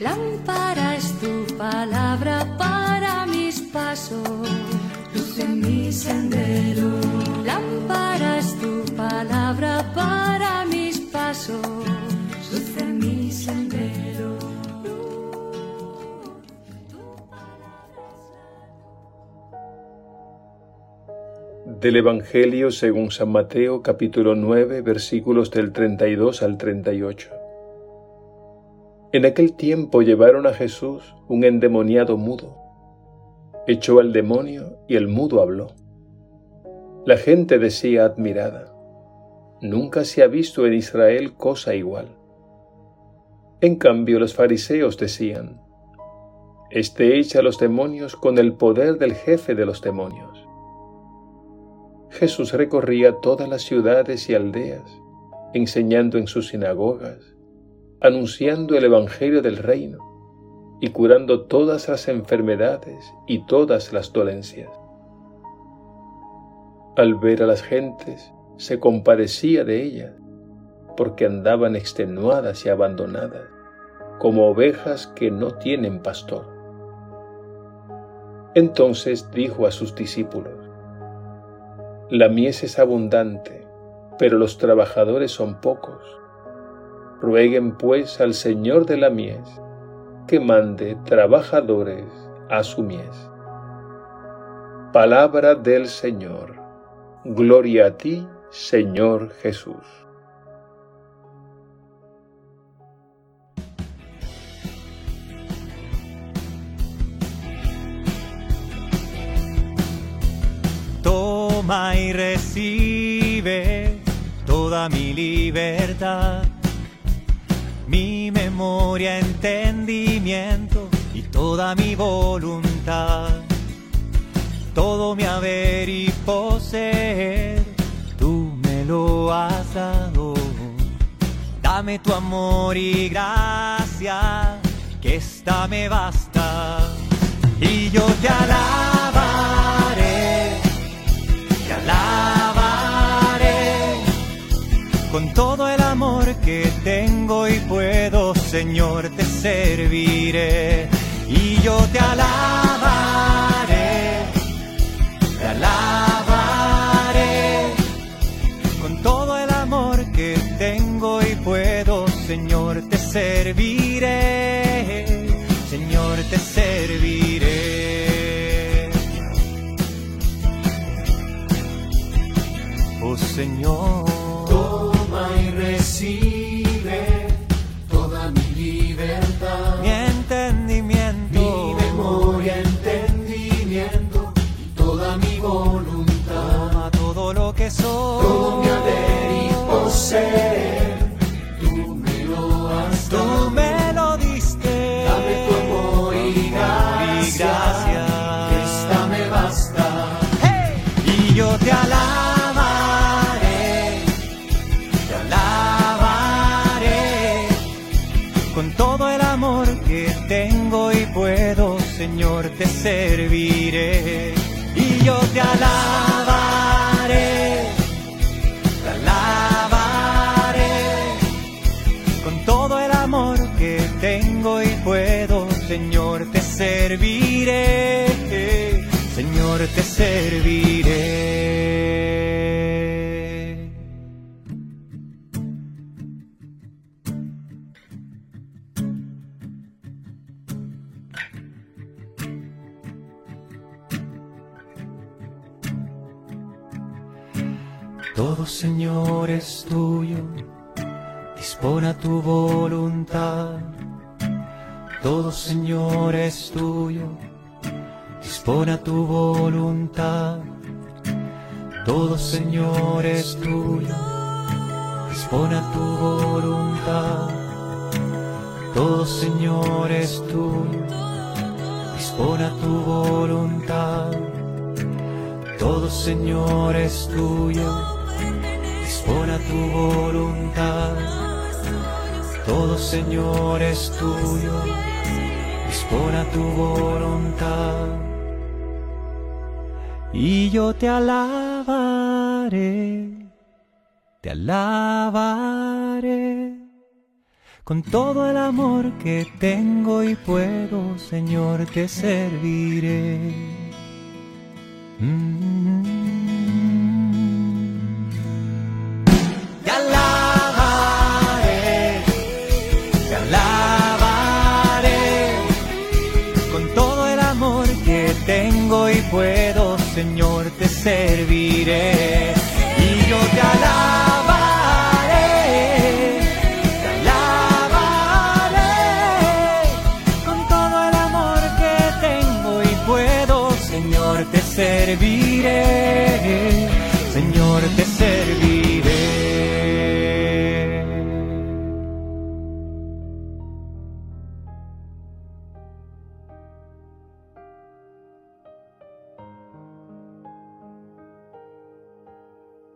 Lámpara es tu palabra para mis pasos, luz en mi sendero. Lámpara es tu palabra para mis pasos, luz en mi sendero. Del Evangelio según San Mateo capítulo 9 versículos del 32 al 38. En aquel tiempo llevaron a Jesús un endemoniado mudo. Echó al demonio y el mudo habló. La gente decía admirada, nunca se ha visto en Israel cosa igual. En cambio los fariseos decían, Este echa los demonios con el poder del jefe de los demonios. Jesús recorría todas las ciudades y aldeas, enseñando en sus sinagogas, anunciando el Evangelio del reino y curando todas las enfermedades y todas las dolencias. Al ver a las gentes, se compadecía de ellas, porque andaban extenuadas y abandonadas, como ovejas que no tienen pastor. Entonces dijo a sus discípulos, La mies es abundante, pero los trabajadores son pocos. Rueguen pues al Señor de la mies que mande trabajadores a su mies. Palabra del Señor. Gloria a ti, Señor Jesús. Toma y recibe toda mi libertad mi memoria, entendimiento y toda mi voluntad. Todo mi haber y poseer, tú me lo has dado. Dame tu amor y gracia, que esta me basta. Y yo te Señor, te serviré y yo te alabaré, te alabaré con todo el amor que tengo y puedo, Señor, te serviré, Señor, te serviré. Oh Señor. Yo te alabaré, te alabaré. Con todo el amor que tengo y puedo, Señor, te serviré. Y yo te alabaré, te alabaré. Con todo el amor que tengo y puedo, Señor, te serviré, Señor, te serviré. Todo, Señor, es tuyo dispone a tu voluntad. Todo Señor es tuyo, dispone a tu voluntad. Todo Señor es tuyo, dispone a tu voluntad. Todo Señor es tuyo, dispone a tu voluntad. Todo Señor es tuyo, dispone a tu voluntad. Todo Señor es tuyo, dispone a tu voluntad. Y yo te alabaré, te alabaré Con todo el amor que tengo y puedo, Señor, te serviré.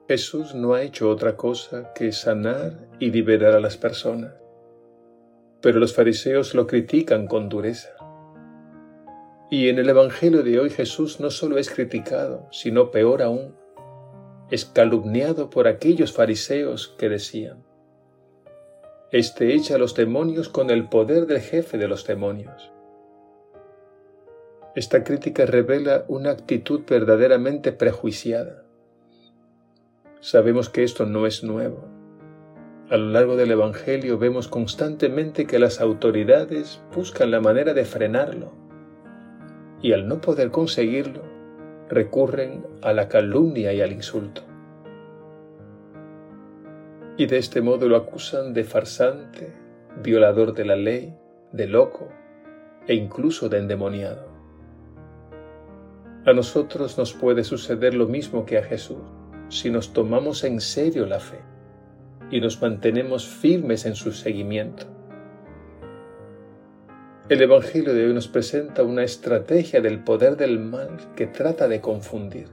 Jesús no ha hecho otra cosa que sanar y liberar a las personas, pero los fariseos lo critican con dureza. Y en el Evangelio de hoy Jesús no solo es criticado, sino peor aún, es calumniado por aquellos fariseos que decían, Este echa a los demonios con el poder del jefe de los demonios. Esta crítica revela una actitud verdaderamente prejuiciada. Sabemos que esto no es nuevo. A lo largo del Evangelio vemos constantemente que las autoridades buscan la manera de frenarlo y al no poder conseguirlo, recurren a la calumnia y al insulto. Y de este modo lo acusan de farsante, violador de la ley, de loco e incluso de endemoniado. A nosotros nos puede suceder lo mismo que a Jesús si nos tomamos en serio la fe y nos mantenemos firmes en su seguimiento. El Evangelio de hoy nos presenta una estrategia del poder del mal que trata de confundir.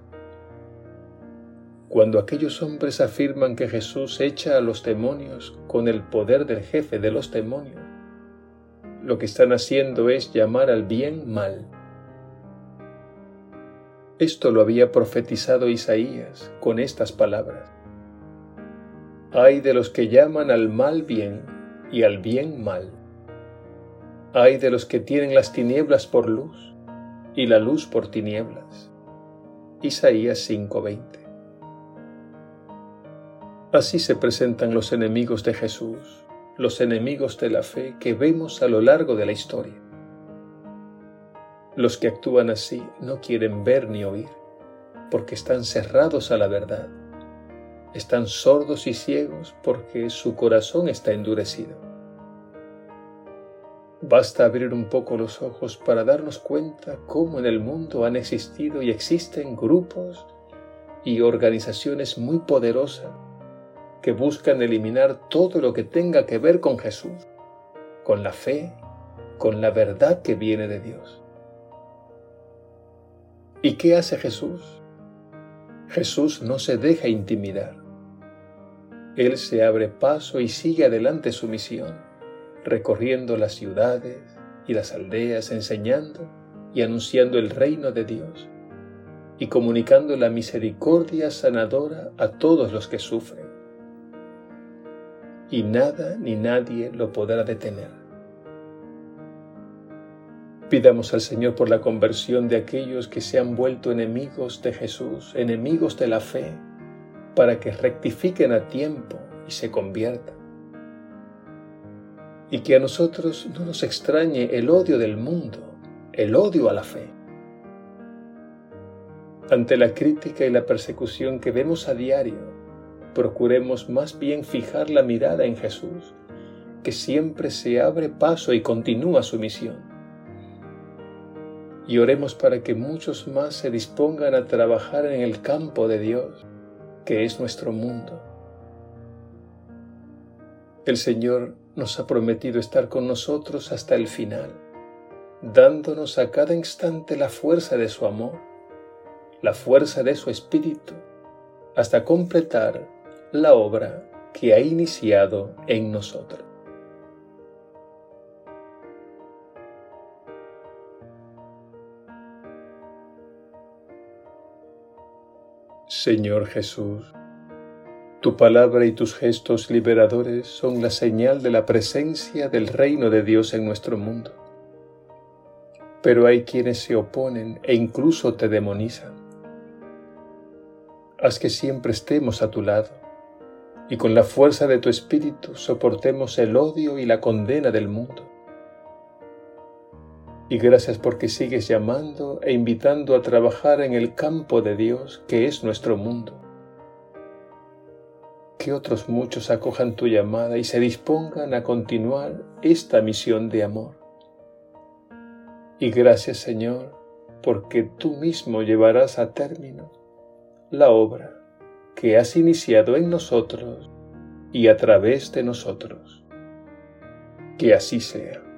Cuando aquellos hombres afirman que Jesús echa a los demonios con el poder del jefe de los demonios, lo que están haciendo es llamar al bien mal. Esto lo había profetizado Isaías con estas palabras. Hay de los que llaman al mal bien y al bien mal. Hay de los que tienen las tinieblas por luz y la luz por tinieblas. Isaías 5:20. Así se presentan los enemigos de Jesús, los enemigos de la fe que vemos a lo largo de la historia. Los que actúan así no quieren ver ni oír, porque están cerrados a la verdad. Están sordos y ciegos porque su corazón está endurecido. Basta abrir un poco los ojos para darnos cuenta cómo en el mundo han existido y existen grupos y organizaciones muy poderosas que buscan eliminar todo lo que tenga que ver con Jesús, con la fe, con la verdad que viene de Dios. ¿Y qué hace Jesús? Jesús no se deja intimidar. Él se abre paso y sigue adelante su misión recorriendo las ciudades y las aldeas, enseñando y anunciando el reino de Dios y comunicando la misericordia sanadora a todos los que sufren. Y nada ni nadie lo podrá detener. Pidamos al Señor por la conversión de aquellos que se han vuelto enemigos de Jesús, enemigos de la fe, para que rectifiquen a tiempo y se conviertan y que a nosotros no nos extrañe el odio del mundo, el odio a la fe. Ante la crítica y la persecución que vemos a diario, procuremos más bien fijar la mirada en Jesús, que siempre se abre paso y continúa su misión. Y oremos para que muchos más se dispongan a trabajar en el campo de Dios, que es nuestro mundo. El Señor nos ha prometido estar con nosotros hasta el final, dándonos a cada instante la fuerza de su amor, la fuerza de su espíritu, hasta completar la obra que ha iniciado en nosotros. Señor Jesús, Tu palabra y tus gestos liberadores son la señal de la presencia del reino de Dios en nuestro mundo. Pero hay quienes se oponen e incluso te demonizan. Haz que siempre estemos a tu lado y con la fuerza de tu espíritu soportemos el odio y la condena del mundo. Y gracias porque sigues llamando e invitando a trabajar en el campo de Dios que es nuestro mundo que otros muchos acojan tu llamada y se dispongan a continuar esta misión de amor. Y gracias Señor, porque tú mismo llevarás a término la obra que has iniciado en nosotros y a través de nosotros. Que así sea.